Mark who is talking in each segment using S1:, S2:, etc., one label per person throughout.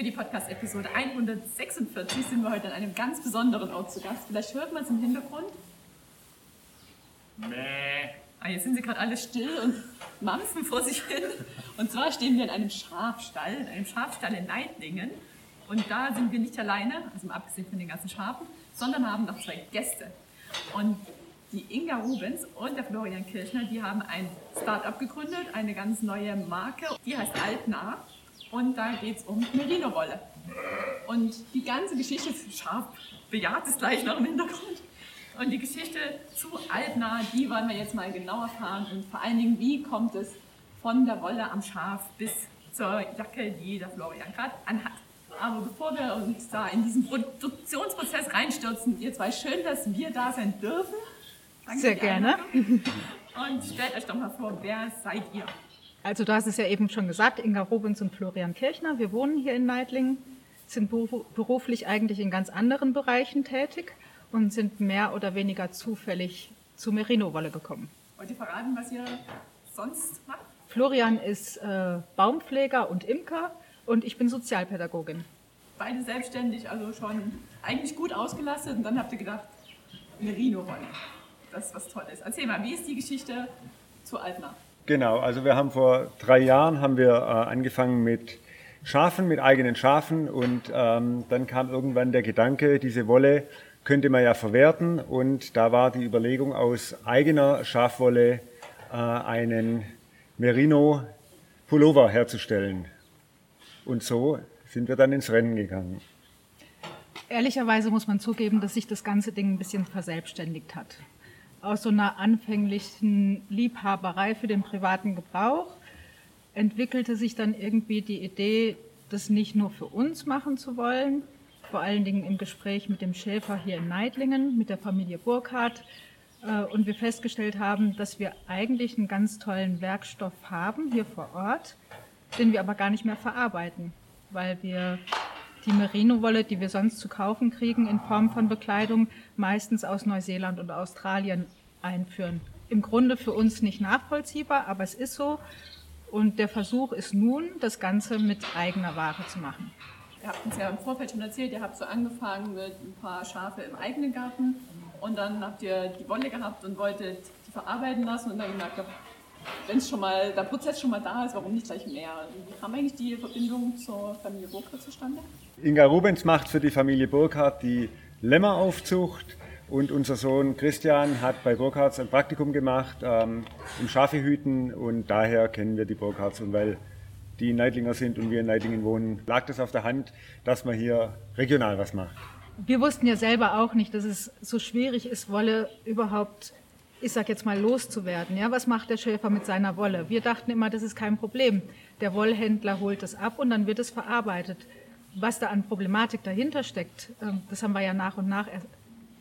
S1: Für die Podcast-Episode 146 sind wir heute an einem ganz besonderen Ort zu Gast. Vielleicht hört man es im Hintergrund. Mäh. Ah, jetzt sind sie gerade alle still und mampfen vor sich hin. Und zwar stehen wir in einem Schafstall, in einem Schafstall in Neidlingen. Und da sind wir nicht alleine, also abgesehen von den ganzen Schafen, sondern haben noch zwei Gäste. Und die Inga Rubens und der Florian Kirchner, die haben ein Start-up gegründet, eine ganz neue Marke, die heißt Altnah. Und da geht es um Merino-Wolle. Und die ganze Geschichte, scharf bejaht es gleich noch im Hintergrund, und die Geschichte zu Altna, die wollen wir jetzt mal genau erfahren. Und vor allen Dingen, wie kommt es von der Wolle am Schaf bis zur Jacke, die der Florian gerade anhat. Aber bevor wir uns da in diesen Produktionsprozess reinstürzen, ihr zwei, schön, dass wir da sein dürfen.
S2: Danke Sehr gerne.
S1: Und stellt euch doch mal vor, wer seid ihr?
S2: Also du hast es ja eben schon gesagt, Inga Robens und Florian Kirchner. Wir wohnen hier in Neidlingen, sind beruflich eigentlich in ganz anderen Bereichen tätig und sind mehr oder weniger zufällig zu Merino-Wolle gekommen.
S1: Wollt ihr verraten, was ihr sonst macht?
S2: Florian ist äh, Baumpfleger und Imker und ich bin Sozialpädagogin.
S1: Beide selbstständig, also schon eigentlich gut ausgelastet und dann habt ihr gedacht, Merino-Wolle, das ist was Tolles. Erzähl mal, wie ist die Geschichte zu Altner?
S3: Genau, also wir haben vor drei Jahren haben wir äh, angefangen mit Schafen, mit eigenen Schafen und ähm, dann kam irgendwann der Gedanke, diese Wolle könnte man ja verwerten. Und da war die Überlegung, aus eigener Schafwolle äh, einen Merino-Pullover herzustellen. Und so sind wir dann ins Rennen gegangen.
S2: Ehrlicherweise muss man zugeben, dass sich das ganze Ding ein bisschen verselbstständigt hat. Aus so einer anfänglichen Liebhaberei für den privaten Gebrauch entwickelte sich dann irgendwie die Idee, das nicht nur für uns machen zu wollen, vor allen Dingen im Gespräch mit dem Schäfer hier in Neidlingen, mit der Familie Burkhardt. Äh, und wir festgestellt haben, dass wir eigentlich einen ganz tollen Werkstoff haben hier vor Ort, den wir aber gar nicht mehr verarbeiten, weil wir die Merino-Wolle, die wir sonst zu kaufen kriegen in Form von Bekleidung, meistens aus Neuseeland und Australien einführen. Im Grunde für uns nicht nachvollziehbar, aber es ist so. Und der Versuch ist nun, das Ganze mit eigener Ware zu machen
S1: ihr habt uns ja im Vorfeld schon erzählt, ihr habt so angefangen mit ein paar Schafe im eigenen Garten und dann habt ihr die Wolle gehabt und wolltet die verarbeiten lassen und dann gemerkt, wenn es schon mal, der Prozess schon mal da ist, warum nicht gleich mehr? Wie kam eigentlich die Verbindung zur Familie Burkhardt zustande?
S3: Inga Rubens macht für die Familie Burkhardt die Lämmeraufzucht und unser Sohn Christian hat bei Burkhardts ein Praktikum gemacht ähm, im Schafehüten und daher kennen wir die Burkhardts und weil die Neidlinger sind und wir in Neidlingen wohnen, lag das auf der Hand, dass man hier regional was macht.
S2: Wir wussten ja selber auch nicht, dass es so schwierig ist, Wolle überhaupt, ich sag jetzt mal, loszuwerden. Ja, was macht der Schäfer mit seiner Wolle? Wir dachten immer, das ist kein Problem. Der Wollhändler holt es ab und dann wird es verarbeitet. Was da an Problematik dahinter steckt, ähm, das haben wir ja nach und nach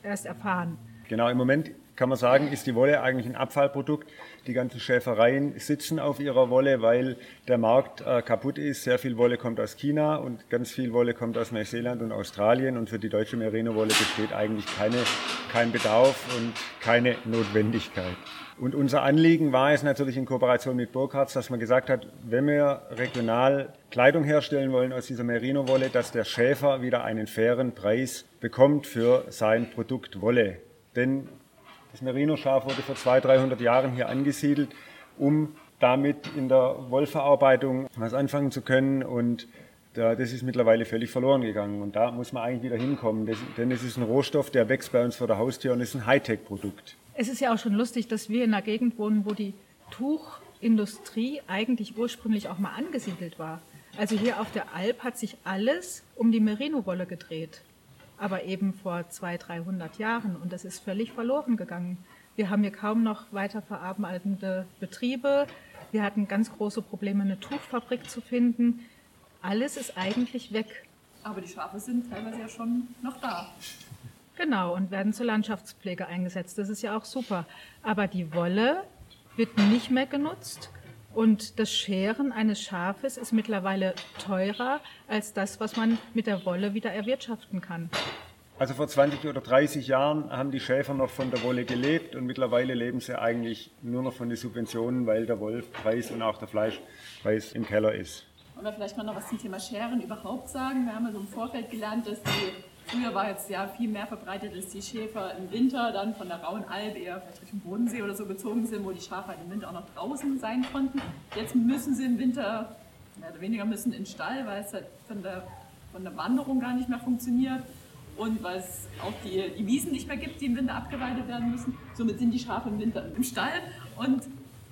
S2: erst erfahren.
S3: Genau, im Moment kann man sagen, ist die Wolle eigentlich ein Abfallprodukt. Die ganzen Schäfereien sitzen auf ihrer Wolle, weil der Markt äh, kaputt ist. Sehr viel Wolle kommt aus China und ganz viel Wolle kommt aus Neuseeland und Australien. Und für die deutsche Merino-Wolle besteht eigentlich keine, kein Bedarf und keine Notwendigkeit. Und unser Anliegen war es natürlich in Kooperation mit Burkhardt, dass man gesagt hat, wenn wir regional Kleidung herstellen wollen aus dieser Merino-Wolle, dass der Schäfer wieder einen fairen Preis bekommt für sein Produkt Wolle. Denn das Merino-Schaf wurde vor 200, 300 Jahren hier angesiedelt, um damit in der Wollverarbeitung was anfangen zu können und das ist mittlerweile völlig verloren gegangen und da muss man eigentlich wieder hinkommen, denn es ist ein Rohstoff, der wächst bei uns vor der Haustür und ist ein Hightech-Produkt.
S2: Es ist ja auch schon lustig, dass wir in einer Gegend wohnen, wo die Tuchindustrie eigentlich ursprünglich auch mal angesiedelt war. Also hier auf der Alp hat sich alles um die Merino-Wolle gedreht aber eben vor 200, 300 Jahren. Und das ist völlig verloren gegangen. Wir haben hier kaum noch weiter verarbeitende Betriebe. Wir hatten ganz große Probleme, eine Tuchfabrik zu finden. Alles ist eigentlich weg.
S1: Aber die Schafe sind teilweise ja schon noch da.
S2: Genau, und werden zur Landschaftspflege eingesetzt. Das ist ja auch super. Aber die Wolle wird nicht mehr genutzt. Und das Scheren eines Schafes ist mittlerweile teurer als das, was man mit der Wolle wieder erwirtschaften kann.
S3: Also vor 20 oder 30 Jahren haben die Schäfer noch von der Wolle gelebt und mittlerweile leben sie eigentlich nur noch von den Subventionen, weil der Wollpreis und auch der Fleischpreis im Keller ist.
S1: Wollen wir vielleicht mal noch was zum Thema Scheren überhaupt sagen? Wir haben ja so im Vorfeld gelernt, dass die, früher war jetzt ja viel mehr verbreitet, dass die Schäfer im Winter dann von der rauen Alp eher vielleicht Richtung Bodensee oder so gezogen sind, wo die Schafe halt im Winter auch noch draußen sein konnten. Jetzt müssen sie im Winter, mehr oder weniger müssen in den Stall, weil es halt von der, von der Wanderung gar nicht mehr funktioniert und weil es auch die, die Wiesen nicht mehr gibt, die im Winter abgeweidet werden müssen. Somit sind die Schafe im Winter im Stall und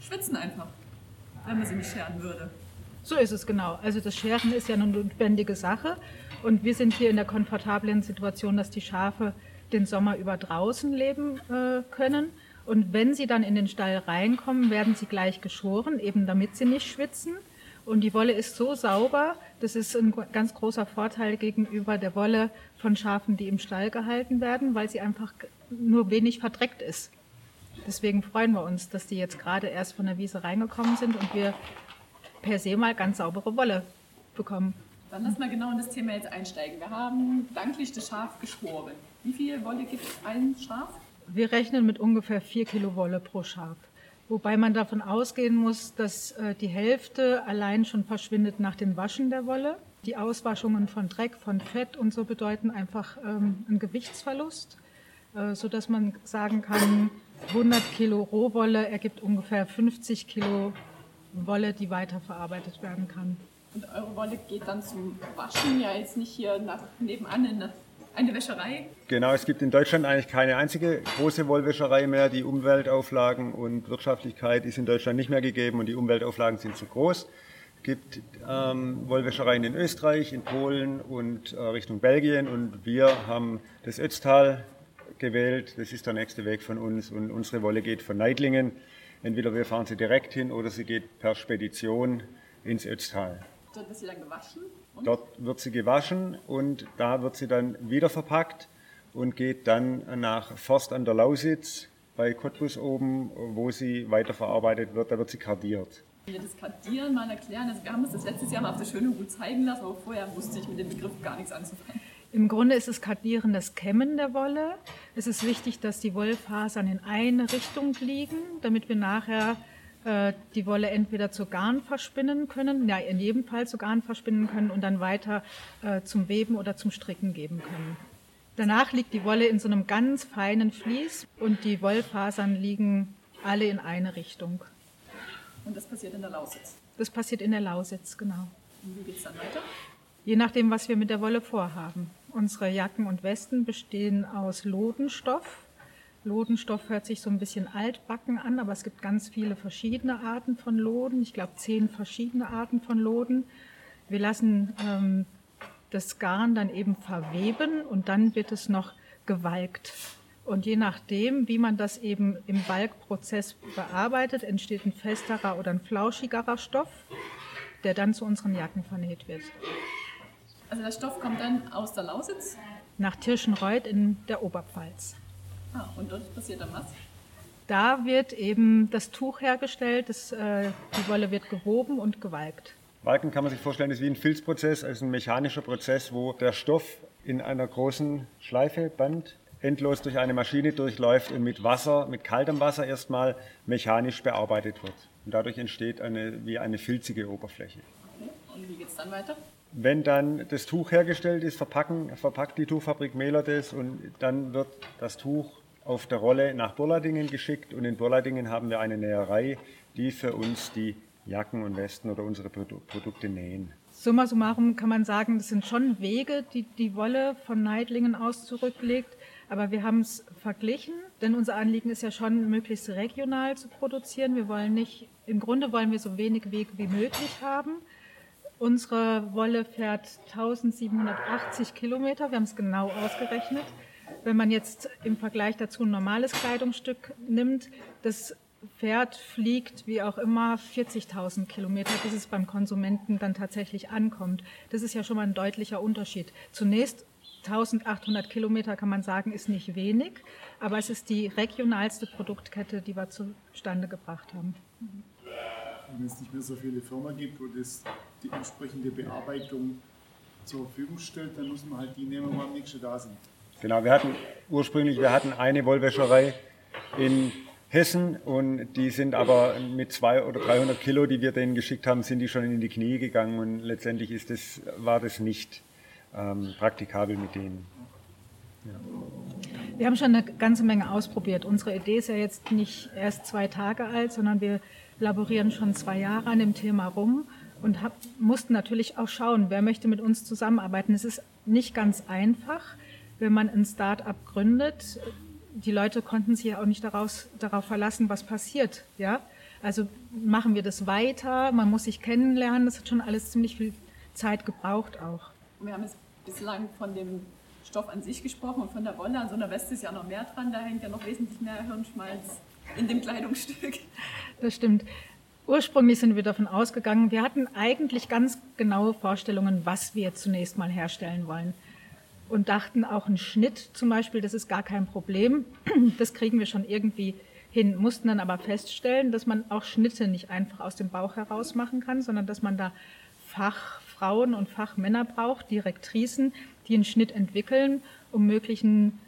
S1: schwitzen einfach, wenn man sie nicht scheren würde.
S2: So ist es genau. Also das Scheren ist ja eine notwendige Sache und wir sind hier in der komfortablen Situation, dass die Schafe den Sommer über draußen leben äh, können. Und wenn sie dann in den Stall reinkommen, werden sie gleich geschoren, eben damit sie nicht schwitzen. Und die Wolle ist so sauber, das ist ein ganz großer Vorteil gegenüber der Wolle von Schafen, die im Stall gehalten werden, weil sie einfach nur wenig verdreckt ist. Deswegen freuen wir uns, dass die jetzt gerade erst von der Wiese reingekommen sind und wir per se mal ganz saubere Wolle bekommen.
S1: Dann lass mal genau in das Thema jetzt einsteigen. Wir haben danklich das Schaf geschoren. Wie viel Wolle gibt ein Schaf?
S2: Wir rechnen mit ungefähr vier Kilo Wolle pro Schaf. Wobei man davon ausgehen muss, dass äh, die Hälfte allein schon verschwindet nach dem Waschen der Wolle. Die Auswaschungen von Dreck, von Fett und so bedeuten einfach ähm, einen Gewichtsverlust, äh, sodass man sagen kann, 100 Kilo Rohwolle ergibt ungefähr 50 Kilo Wolle, die weiterverarbeitet werden kann.
S1: Und eure Wolle geht dann zum Waschen ja jetzt nicht hier nach, nebenan in eine Wäscherei?
S3: Genau, es gibt in Deutschland eigentlich keine einzige große Wollwäscherei mehr. Die Umweltauflagen und Wirtschaftlichkeit ist in Deutschland nicht mehr gegeben und die Umweltauflagen sind zu groß. Es gibt ähm, Wollwäschereien in Österreich, in Polen und äh, Richtung Belgien und wir haben das Ötztal gewählt. Das ist der nächste Weg von uns und unsere Wolle geht von Neidlingen. Entweder wir fahren sie direkt hin oder sie geht per Spedition ins Ötztal.
S1: Dort wird sie dann gewaschen?
S3: Und? Dort wird sie gewaschen und da wird sie dann wieder verpackt und geht dann nach Forst an der Lausitz bei Cottbus oben, wo sie weiterverarbeitet wird. Da wird sie kardiert.
S1: Wenn wir das Kardieren mal erklären, also wir haben uns das letztes Jahr mal auf der Schöne gut zeigen lassen, aber vorher wusste ich mit dem Begriff gar nichts anzufangen.
S2: Im Grunde ist es Kardieren das Kämmen der Wolle. Es ist wichtig, dass die Wollfasern in eine Richtung liegen, damit wir nachher äh, die Wolle entweder zu Garn verspinnen können, ja in jedem Fall zu Garn verspinnen können und dann weiter äh, zum Weben oder zum Stricken geben können. Danach liegt die Wolle in so einem ganz feinen Vlies und die Wollfasern liegen alle in eine Richtung.
S1: Und das passiert in der Lausitz?
S2: Das passiert in der Lausitz, genau.
S1: Und wie geht es dann weiter?
S2: Je nachdem, was wir mit der Wolle vorhaben. Unsere Jacken und Westen bestehen aus Lodenstoff, Lodenstoff hört sich so ein bisschen altbacken an, aber es gibt ganz viele verschiedene Arten von Loden. Ich glaube, zehn verschiedene Arten von Loden. Wir lassen ähm, das Garn dann eben verweben und dann wird es noch gewalkt. Und je nachdem, wie man das eben im Balkprozess bearbeitet, entsteht ein festerer oder ein flauschigerer Stoff, der dann zu unseren Jacken vernäht wird.
S1: Also der Stoff kommt dann aus der Lausitz?
S2: Nach Tirschenreuth in der Oberpfalz.
S1: Ah, und dort passiert dann was?
S2: Da wird eben das Tuch hergestellt, das, äh, die Wolle wird gewoben und gewalkt.
S3: Walken kann man sich vorstellen, ist wie ein Filzprozess, also ein mechanischer Prozess, wo der Stoff in einer großen Schleife, Band, endlos durch eine Maschine durchläuft und mit Wasser, mit kaltem Wasser erstmal mechanisch bearbeitet wird. Und dadurch entsteht eine, wie eine filzige Oberfläche.
S1: Und wie geht es dann weiter?
S3: Wenn dann das Tuch hergestellt ist, verpacken, verpackt die Tuchfabrik Mehler das und dann wird das Tuch auf der Rolle nach Burladingen geschickt und in Burladingen haben wir eine Näherei, die für uns die Jacken und Westen oder unsere Produkte nähen.
S2: Summa summarum kann man sagen, das sind schon Wege, die die Wolle von Neidlingen aus zurücklegt. Aber wir haben es verglichen, denn unser Anliegen ist ja schon, möglichst regional zu produzieren. Wir wollen nicht, im Grunde wollen wir so wenig Wege wie möglich haben. Unsere Wolle fährt 1780 Kilometer, wir haben es genau ausgerechnet. Wenn man jetzt im Vergleich dazu ein normales Kleidungsstück nimmt, das Pferd fliegt wie auch immer 40.000 Kilometer, bis es beim Konsumenten dann tatsächlich ankommt. Das ist ja schon mal ein deutlicher Unterschied. Zunächst 1800 Kilometer kann man sagen, ist nicht wenig, aber es ist die regionalste Produktkette, die wir zustande gebracht haben.
S4: Wenn es nicht mehr so viele Firmen gibt, wo das die entsprechende Bearbeitung zur Verfügung stellt, dann muss man halt die nehmen, wo am nächsten da sind.
S3: Genau, wir hatten ursprünglich, wir hatten eine Wollwäscherei in Hessen und die sind aber mit 200 oder 300 Kilo, die wir denen geschickt haben, sind die schon in die Knie gegangen und letztendlich ist das, war das nicht ähm, praktikabel mit denen.
S2: Ja. Wir haben schon eine ganze Menge ausprobiert. Unsere Idee ist ja jetzt nicht erst zwei Tage alt, sondern wir laborieren schon zwei Jahre an dem Thema rum und hab, mussten natürlich auch schauen, wer möchte mit uns zusammenarbeiten. Es ist nicht ganz einfach, wenn man ein Start-up gründet die Leute konnten sich auch nicht daraus, darauf verlassen, was passiert. Ja? Also machen wir das weiter, man muss sich kennenlernen, das hat schon alles ziemlich viel Zeit gebraucht auch.
S1: Wir haben jetzt bislang von dem Stoff an sich gesprochen und von der Wolle. An so einer Weste ist ja noch mehr dran, da hängt ja noch wesentlich mehr Hirnschmalz in dem Kleidungsstück.
S2: Das stimmt. Ursprünglich sind wir davon ausgegangen, wir hatten eigentlich ganz genaue Vorstellungen, was wir zunächst mal herstellen wollen und dachten auch ein Schnitt zum Beispiel, das ist gar kein Problem, das kriegen wir schon irgendwie hin, mussten dann aber feststellen, dass man auch Schnitte nicht einfach aus dem Bauch heraus machen kann, sondern dass man da Fachfrauen und Fachmänner braucht, Direktrisen, die einen Schnitt entwickeln, um möglichen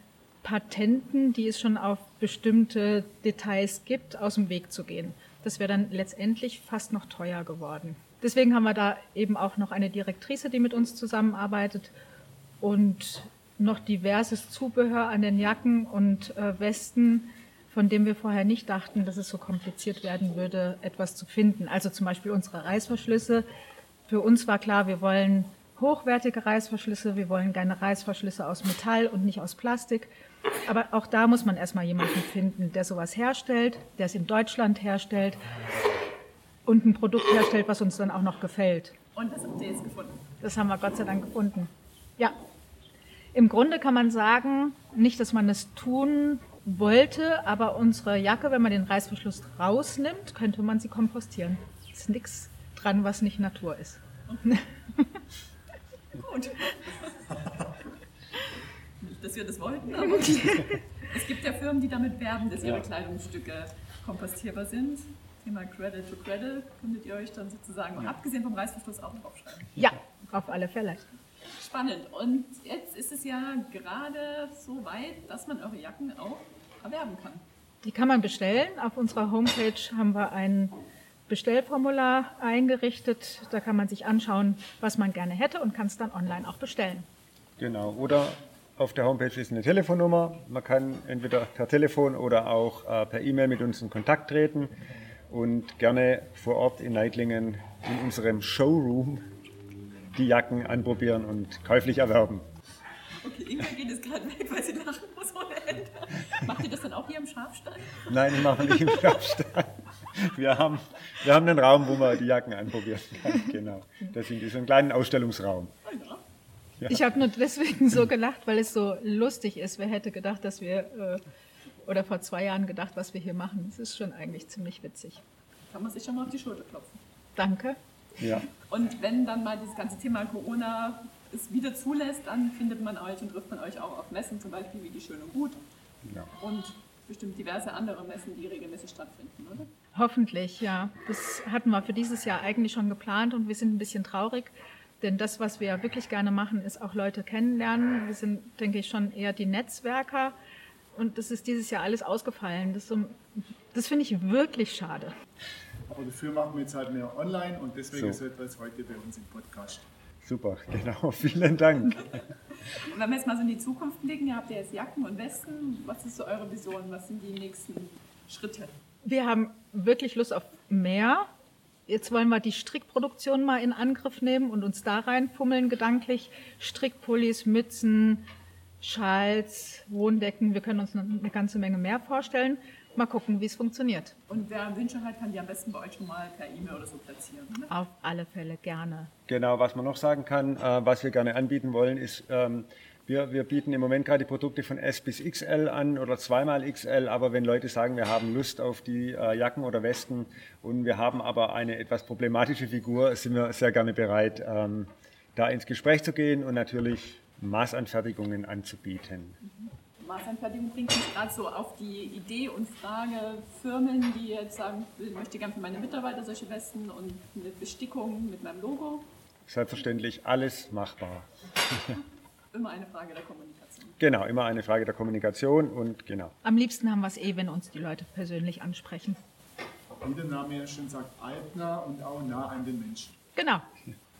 S2: Patenten, die es schon auf bestimmte Details gibt, aus dem Weg zu gehen. Das wäre dann letztendlich fast noch teuer geworden. Deswegen haben wir da eben auch noch eine Direktrice, die mit uns zusammenarbeitet und noch diverses Zubehör an den Jacken und äh, Westen, von dem wir vorher nicht dachten, dass es so kompliziert werden würde, etwas zu finden. Also zum Beispiel unsere Reißverschlüsse. Für uns war klar, wir wollen hochwertige Reißverschlüsse, wir wollen gerne Reißverschlüsse aus Metall und nicht aus Plastik. Aber auch da muss man erstmal jemanden finden, der sowas herstellt, der es in Deutschland herstellt und ein Produkt herstellt, was uns dann auch noch gefällt.
S1: Und das habt ihr jetzt gefunden?
S2: Das haben wir Gott sei Dank gefunden. Ja, im Grunde kann man sagen, nicht, dass man es tun wollte, aber unsere Jacke, wenn man den Reißverschluss rausnimmt, könnte man sie kompostieren. Es ist nichts dran, was nicht Natur ist.
S1: Gut. Nicht, dass wir das wollten, aber es gibt ja Firmen, die damit werben, dass ihre Kleidungsstücke kompostierbar sind. Thema Credit to Credit könntet ihr euch dann sozusagen, ja. abgesehen vom Reißverschluss, auch draufschreiben.
S2: Ja, auf alle Fälle.
S1: Spannend. Und jetzt ist es ja gerade so weit, dass man eure Jacken auch erwerben kann.
S2: Die kann man bestellen. Auf unserer Homepage haben wir ein Bestellformular eingerichtet. Da kann man sich anschauen, was man gerne hätte und kann es dann online auch bestellen.
S3: Genau. Oder auf der Homepage ist eine Telefonnummer. Man kann entweder per Telefon oder auch äh, per E-Mail mit uns in Kontakt treten und gerne vor Ort in Neitlingen in unserem Showroom die Jacken anprobieren und käuflich erwerben.
S1: Okay, Inga geht jetzt gerade weg, weil sie lachen muss ohne Ende. Macht ihr das dann auch hier im Schafstall?
S3: Nein, ich mache nicht im Schafstall. Wir haben, wir haben einen Raum, wo man die Jacken anprobieren kann. Genau. Das ist so ein kleiner Ausstellungsraum.
S2: Ja. Ich habe nur deswegen so gelacht, weil es so lustig ist. Wer hätte gedacht, dass wir, äh, oder vor zwei Jahren gedacht, was wir hier machen. Es ist schon eigentlich ziemlich witzig.
S1: Kann man sich schon mal auf die Schulter klopfen.
S2: Danke.
S3: Ja.
S1: Und wenn dann mal dieses ganze Thema Corona es wieder zulässt, dann findet man euch und trifft man euch auch auf Messen, zum Beispiel wie die Schön und Gut. Ja. Und bestimmt diverse andere Messen, die regelmäßig stattfinden, oder?
S2: Hoffentlich, ja. Das hatten wir für dieses Jahr eigentlich schon geplant und wir sind ein bisschen traurig, denn das, was wir wirklich gerne machen, ist auch Leute kennenlernen. Wir sind, denke ich, schon eher die Netzwerker und das ist dieses Jahr alles ausgefallen. Das, so, das finde ich wirklich schade.
S4: Aber dafür machen wir jetzt halt mehr online und deswegen so. ist etwas heute bei uns im Podcast.
S3: Super, genau. Vielen Dank.
S1: Und wenn wir jetzt mal so in die Zukunft blicken, ihr habt ja jetzt Jacken und Westen. Was ist so eure Vision? Was sind die nächsten Schritte?
S2: Wir haben wirklich Lust auf mehr. Jetzt wollen wir die Strickproduktion mal in Angriff nehmen und uns da reinfummeln gedanklich. Strickpullis, Mützen, Schals, Wohndecken. Wir können uns eine ganze Menge mehr vorstellen mal gucken, wie es funktioniert.
S1: Und wer Wünsche hat, kann die am besten bei euch schon mal per E-Mail oder so platzieren.
S2: Ne? Auf alle Fälle gerne.
S3: Genau, was man noch sagen kann, äh, was wir gerne anbieten wollen, ist, ähm, wir, wir, bieten im Moment gerade die Produkte von S bis XL an oder zweimal XL, aber wenn Leute sagen, wir haben Lust auf die äh, Jacken oder Westen und wir haben aber eine etwas problematische Figur, sind wir sehr gerne bereit, ähm, da ins Gespräch zu gehen und natürlich Maßanfertigungen anzubieten.
S1: Maßanfertigung bringt mich gerade so auf die Idee und Frage, Firmen, die jetzt sagen, ich möchte gerne für meine Mitarbeiter solche Westen und eine Bestickung mit meinem Logo.
S3: Selbstverständlich alles machbar.
S1: Immer eine Frage der Kommunikation.
S3: Genau, immer eine Frage der Kommunikation und genau.
S2: Am liebsten haben wir es eh, wenn uns die Leute persönlich ansprechen.
S4: Wie der Name ja schon sagt, altnah und auch nah an den Menschen.
S2: Genau.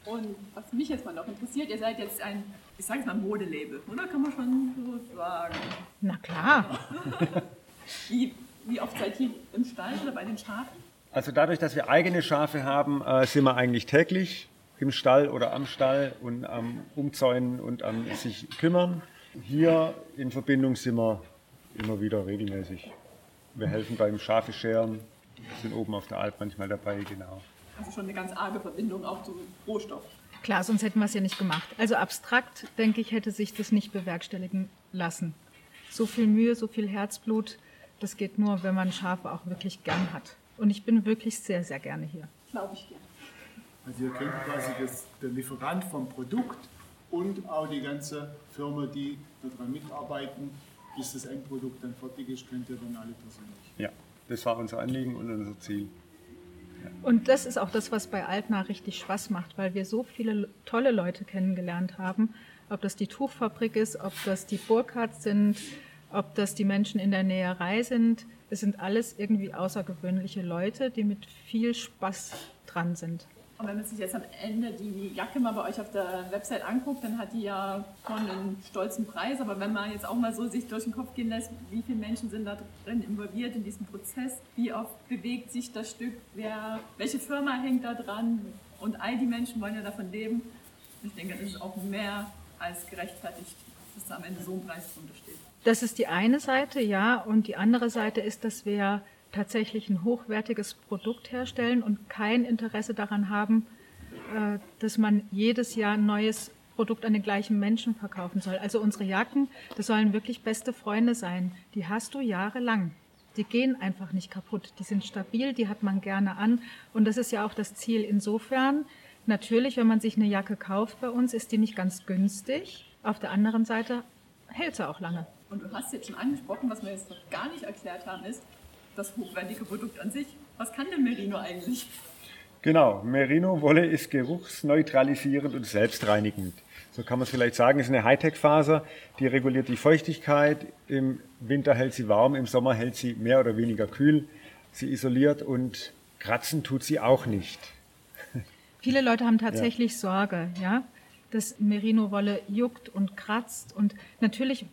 S1: Und was mich jetzt mal noch interessiert, ihr seid jetzt ein, ich sage es mal Modelabel, oder? Kann man schon so sagen.
S2: Na klar.
S1: Wie, wie oft seid ihr im Stall oder bei den Schafen?
S3: Also dadurch, dass wir eigene Schafe haben, äh, sind wir eigentlich täglich im Stall oder am Stall und am Umzäunen und am sich kümmern. Hier in Verbindung sind wir immer wieder regelmäßig. Wir helfen beim Schafe scheren, sind oben auf der Alp manchmal dabei, genau.
S1: Also schon eine ganz arge Verbindung auch zu Rohstoff.
S2: Klar, sonst hätten wir es ja nicht gemacht. Also abstrakt, denke ich, hätte sich das nicht bewerkstelligen lassen. So viel Mühe, so viel Herzblut, das geht nur, wenn man Schafe auch wirklich gern hat. Und ich bin wirklich sehr, sehr gerne hier.
S1: Glaube ich gerne.
S4: Also ihr könnt quasi das, der Lieferant vom Produkt und auch die ganze Firma, die daran mitarbeiten, bis das Endprodukt dann fertig ist, könnt ihr dann alle persönlich.
S3: Ja, das war unser Anliegen und unser Ziel.
S2: Und das ist auch das, was bei Altna richtig Spaß macht, weil wir so viele tolle Leute kennengelernt haben. Ob das die Tuchfabrik ist, ob das die Burkhardt sind, ob das die Menschen in der Näherei sind. Es sind alles irgendwie außergewöhnliche Leute, die mit viel Spaß dran sind.
S1: Und wenn man sich jetzt am Ende die Jacke mal bei euch auf der Website anguckt, dann hat die ja schon einen stolzen Preis. Aber wenn man jetzt auch mal so sich durch den Kopf gehen lässt, wie viele Menschen sind da drin involviert in diesem Prozess, wie oft bewegt sich das Stück, wer, welche Firma hängt da dran und all die Menschen wollen ja davon leben. Ich denke, das ist auch mehr als gerechtfertigt, dass da am Ende so ein Preis drunter steht.
S2: Das ist die eine Seite, ja. Und die andere Seite ist, dass wir tatsächlich ein hochwertiges Produkt herstellen und kein Interesse daran haben, äh, dass man jedes Jahr ein neues Produkt an den gleichen Menschen verkaufen soll. Also unsere Jacken, das sollen wirklich beste Freunde sein. Die hast du jahrelang. Die gehen einfach nicht kaputt. Die sind stabil, die hat man gerne an. Und das ist ja auch das Ziel. Insofern, natürlich, wenn man sich eine Jacke kauft bei uns, ist die nicht ganz günstig. Auf der anderen Seite hält sie auch lange.
S1: Und du hast jetzt schon angesprochen, was wir jetzt noch gar nicht erklärt haben, ist, das hochwertige Produkt an sich. Was kann denn Merino eigentlich?
S3: Genau, Merino-Wolle ist geruchsneutralisierend und selbstreinigend. So kann man es vielleicht sagen, es ist eine Hightech-Faser, die reguliert die Feuchtigkeit. Im Winter hält sie warm, im Sommer hält sie mehr oder weniger kühl. Sie isoliert und kratzen tut sie auch nicht.
S2: Viele Leute haben tatsächlich ja. Sorge, ja, dass Merino-Wolle juckt und kratzt. Und natürlich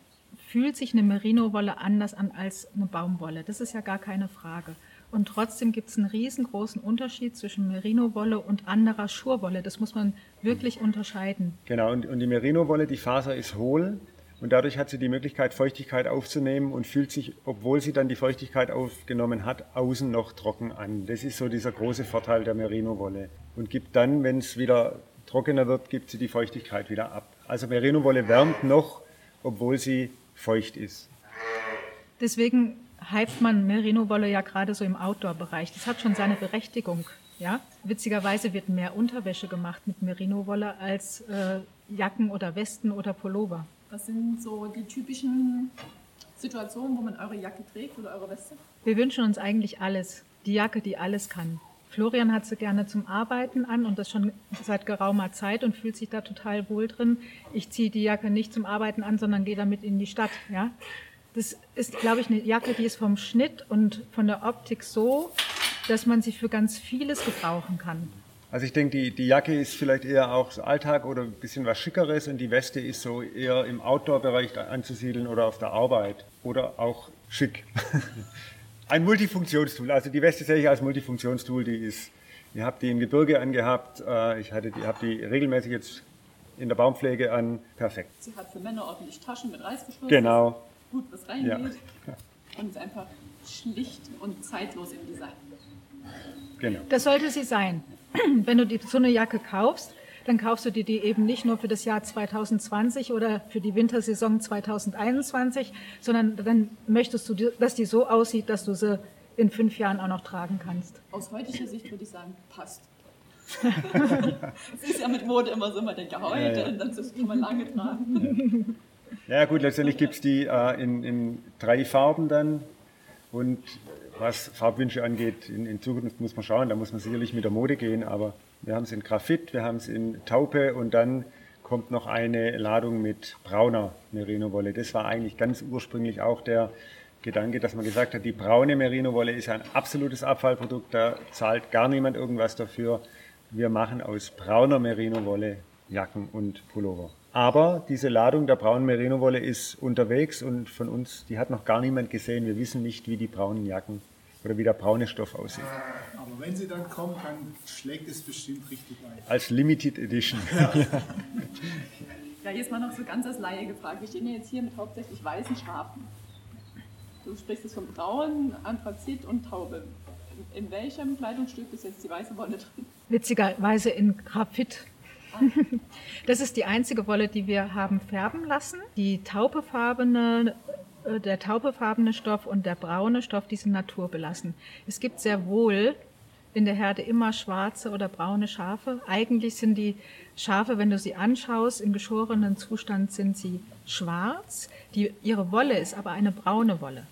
S2: fühlt sich eine Merino-Wolle anders an als eine Baumwolle. Das ist ja gar keine Frage. Und trotzdem gibt es einen riesengroßen Unterschied zwischen Merino-Wolle und anderer Schurwolle. Das muss man wirklich unterscheiden.
S3: Genau, und, und die Merino-Wolle, die Faser ist hohl und dadurch hat sie die Möglichkeit, Feuchtigkeit aufzunehmen und fühlt sich, obwohl sie dann die Feuchtigkeit aufgenommen hat, außen noch trocken an. Das ist so dieser große Vorteil der Merino-Wolle. Und gibt dann, wenn es wieder trockener wird, gibt sie die Feuchtigkeit wieder ab. Also Merino-Wolle wärmt noch, obwohl sie feucht ist.
S2: Deswegen hypt man Merino-Wolle ja gerade so im Outdoor-Bereich. Das hat schon seine Berechtigung. Ja? Witzigerweise wird mehr Unterwäsche gemacht mit Merino-Wolle als äh, Jacken oder Westen oder Pullover.
S1: Was sind so die typischen Situationen, wo man eure Jacke trägt oder eure Weste?
S2: Wir wünschen uns eigentlich alles. Die Jacke, die alles kann. Florian hat sie gerne zum Arbeiten an und das schon seit geraumer Zeit und fühlt sich da total wohl drin. Ich ziehe die Jacke nicht zum Arbeiten an, sondern gehe damit in die Stadt. Ja? Das ist, glaube ich, eine Jacke, die ist vom Schnitt und von der Optik so, dass man sie für ganz vieles gebrauchen kann.
S3: Also ich denke, die, die Jacke ist vielleicht eher auch Alltag oder ein bisschen was Schickeres und die Weste ist so eher im Outdoor-Bereich anzusiedeln oder auf der Arbeit oder auch schick. Ein Multifunktionstool. Also die Weste sehe ich als Multifunktionstool. Die ist, ihr habt die im Gebirge angehabt. Äh, ich hatte die, habe die regelmäßig jetzt in der Baumpflege an. Perfekt.
S1: Sie hat für Männer ordentlich Taschen mit Reißverschluss.
S3: Genau.
S1: Gut, was reingeht. Ja. Und ist einfach schlicht und zeitlos im Design.
S2: Genau. Das sollte sie sein. Wenn du die, so eine Jacke kaufst, dann kaufst du dir die eben nicht nur für das Jahr 2020 oder für die Wintersaison 2021, sondern dann möchtest du, dass die so aussieht, dass du sie in fünf Jahren auch noch tragen kannst.
S1: Aus heutiger Sicht würde ich sagen, passt. Es ist ja mit Mode immer so, man denkt ja heute
S3: Ja, ja.
S1: und dann kann man lange tragen.
S3: Ja gut, letztendlich gibt es die äh, in, in drei Farben dann. Und was Farbwünsche angeht, in, in Zukunft muss man schauen, da muss man sicherlich mit der Mode gehen, aber wir haben es in Graphit, wir haben es in Taupe und dann kommt noch eine Ladung mit brauner Merino-Wolle. Das war eigentlich ganz ursprünglich auch der Gedanke, dass man gesagt hat, die braune Merino-Wolle ist ein absolutes Abfallprodukt, da zahlt gar niemand irgendwas dafür. Wir machen aus brauner Merino-Wolle Jacken und Pullover. Aber diese Ladung der braunen Merino-Wolle ist unterwegs und von uns, die hat noch gar niemand gesehen. Wir wissen nicht, wie die braunen Jacken oder wie der braune Stoff aussieht.
S4: Aber wenn sie dann kommt, dann schlägt es bestimmt richtig ein.
S3: Als Limited Edition.
S1: Ja, jetzt mal noch so ganz als Laie gefragt. Wir stehen ja jetzt hier mit hauptsächlich weißen Schafen. Du sprichst jetzt von Braun, Anthrazit und Taube. In, welchem Kleidungsstück ist jetzt die weiße Wolle drin?
S2: Witzigerweise in Graphit. Das ist die einzige Wolle, die wir haben färben lassen. Die taubefarbene, der taubefarbene Stoff und der braune Stoff, die sind naturbelassen. Es gibt sehr wohl in der Herde immer schwarze oder braune Schafe. Eigentlich sind die Schafe, wenn du sie anschaust, im geschorenen Zustand sind sie schwarz. Die, ihre Wolle ist aber eine braune Wolle.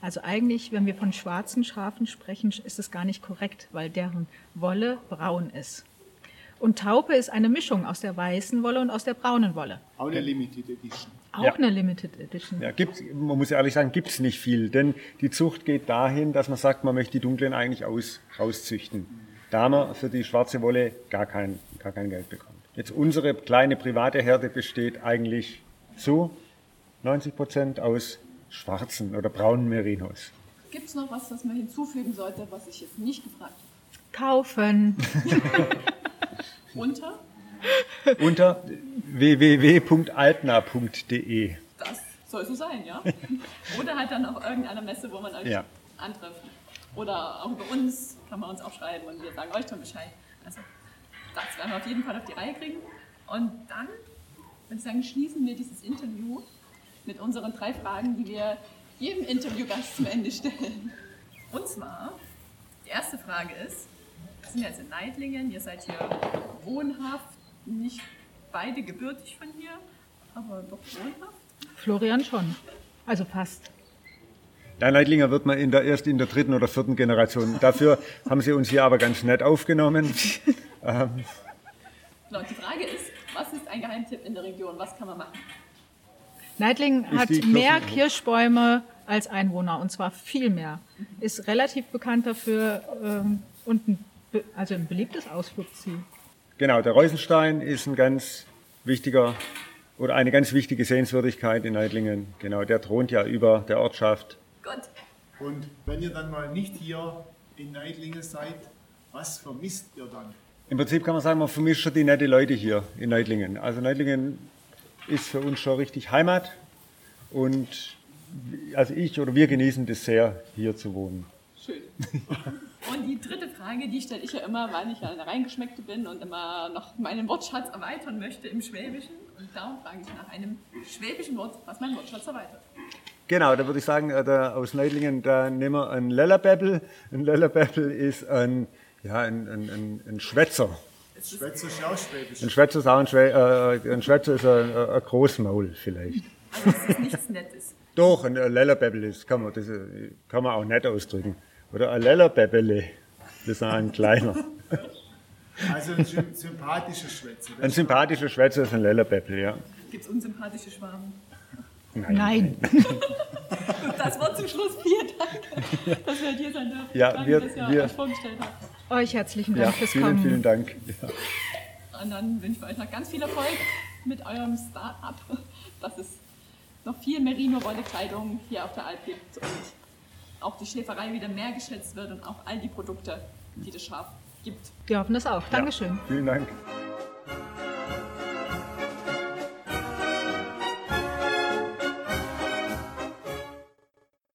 S2: Also eigentlich, wenn wir von schwarzen Schafen sprechen, ist es gar nicht korrekt, weil deren Wolle braun ist. Und Taupe ist eine Mischung aus der weißen Wolle und aus der braunen Wolle.
S4: Auch eine Limited Edition.
S2: Auch
S3: Ja.
S2: eine Limited Edition.
S3: Ja, gibt's, man muss ehrlich sagen, gibt es nicht viel, denn die Zucht geht dahin, dass man sagt, man möchte die dunklen eigentlich aus, rauszüchten. Da man für die schwarze Wolle gar kein, gar kein Geld bekommt. Jetzt unsere kleine private Herde besteht eigentlich zu 90 Prozent aus schwarzen oder braunen Merinos.
S1: Gibt es noch was, was man hinzufügen sollte, was ich jetzt nicht gefragt habe?
S2: Kaufen.
S1: Unter?
S3: Unter www.altna.de.
S1: Das soll so sein, ja? Oder halt dann auf irgendeiner Messe, wo man euch
S3: Ja.
S1: antrifft. Oder auch über uns kann man uns auch schreiben und wir sagen euch dann Bescheid. Also das werden wir auf jeden Fall auf die Reihe kriegen. Und dann, würde ich sagen, schließen wir dieses Interview mit unseren drei Fragen, die wir jedem Interviewgast zum Ende stellen. Und zwar, die erste Frage ist, wir sind ja jetzt in Neidlingen, ihr seid hier wohnhaft, nicht beide gebürtig von hier, aber doch wohnhaft.
S2: Florian schon. Also fast.
S3: Der Leitlinger wird man in der, erst in der dritten oder vierten Generation. Dafür haben sie uns hier aber ganz nett aufgenommen.
S1: Genau, die Frage ist, was ist ein Geheimtipp in der Region? Was kann man machen?
S2: Neidlingen
S3: Ist
S2: hat mehr Kirschbäume als Einwohner und zwar viel mehr. Ist relativ bekannt dafür ähm, und ein, also ein beliebtes Ausflugsziel.
S3: Genau, der Reusenstein ist ein ganz wichtiger oder eine ganz wichtige Sehenswürdigkeit in Neidlingen. Genau, der thront ja über der Ortschaft.
S1: Gut,
S4: Und wenn ihr dann mal nicht hier in Neidlingen seid, was vermisst ihr dann?
S3: Im Prinzip kann man sagen, man vermisst schon die nette Leute hier in Neidlingen. Also Neidlingen ist für uns schon richtig Heimat und also ich oder wir genießen das sehr, hier zu wohnen.
S1: schön. Und die dritte Frage, die stelle ich ja immer, weil ich ja eine Reingeschmeckte bin und immer noch meinen Wortschatz erweitern möchte im Schwäbischen. Und darum frage ich nach einem schwäbischen Wort, was mein Wortschatz erweitert.
S3: Genau, da würde ich sagen, äh, da aus Neidlingen, da nehmen wir einen Lellerbeppel. Ein Lellerbeppel ist ein, ja, ein, ein, ein, ein Schwätzer.
S4: Schwätzer Schauschwäbisch.
S3: Ein Schwätzer ist auch ein, Schwä äh, ein Schwätzer ist ein, ein Großmaul vielleicht.
S1: Also es ist nichts Nettes.
S3: Doch, ein Lellerbeppel ist, kann man, das äh, kann man auch nett ausdrücken. Oder ein Lellerbeppele, das ist ein kleiner.
S4: Also ein sy- sympathischer Schwätzer.
S3: Ein sympathischer Schwätzer ist ein Lellerbeppel, ja.
S1: Gibt es unsympathische Schwaben?
S2: Nein.
S1: Das Wort zum Schluss. Vielen Dank, dass wir hier sein dürfen.
S3: Ja,
S1: Danke,
S3: wir-
S1: dass ihr
S3: wir-
S1: euch vorgestellt habt.
S2: Euch herzlichen
S3: Ja,
S2: Dank fürs
S3: vielen,
S2: Kommen.
S3: vielen Dank. Ja.
S1: Und dann wünschen wir euch noch ganz viel Erfolg mit eurem Start-up, dass es noch viel Merino-Wolle-Kleidung hier auf der Alp gibt und auch die Schäferei wieder mehr geschätzt wird und auch all die Produkte, die das Schaf gibt.
S2: Wir hoffen das auch. Dankeschön.
S3: Ja, vielen Dank.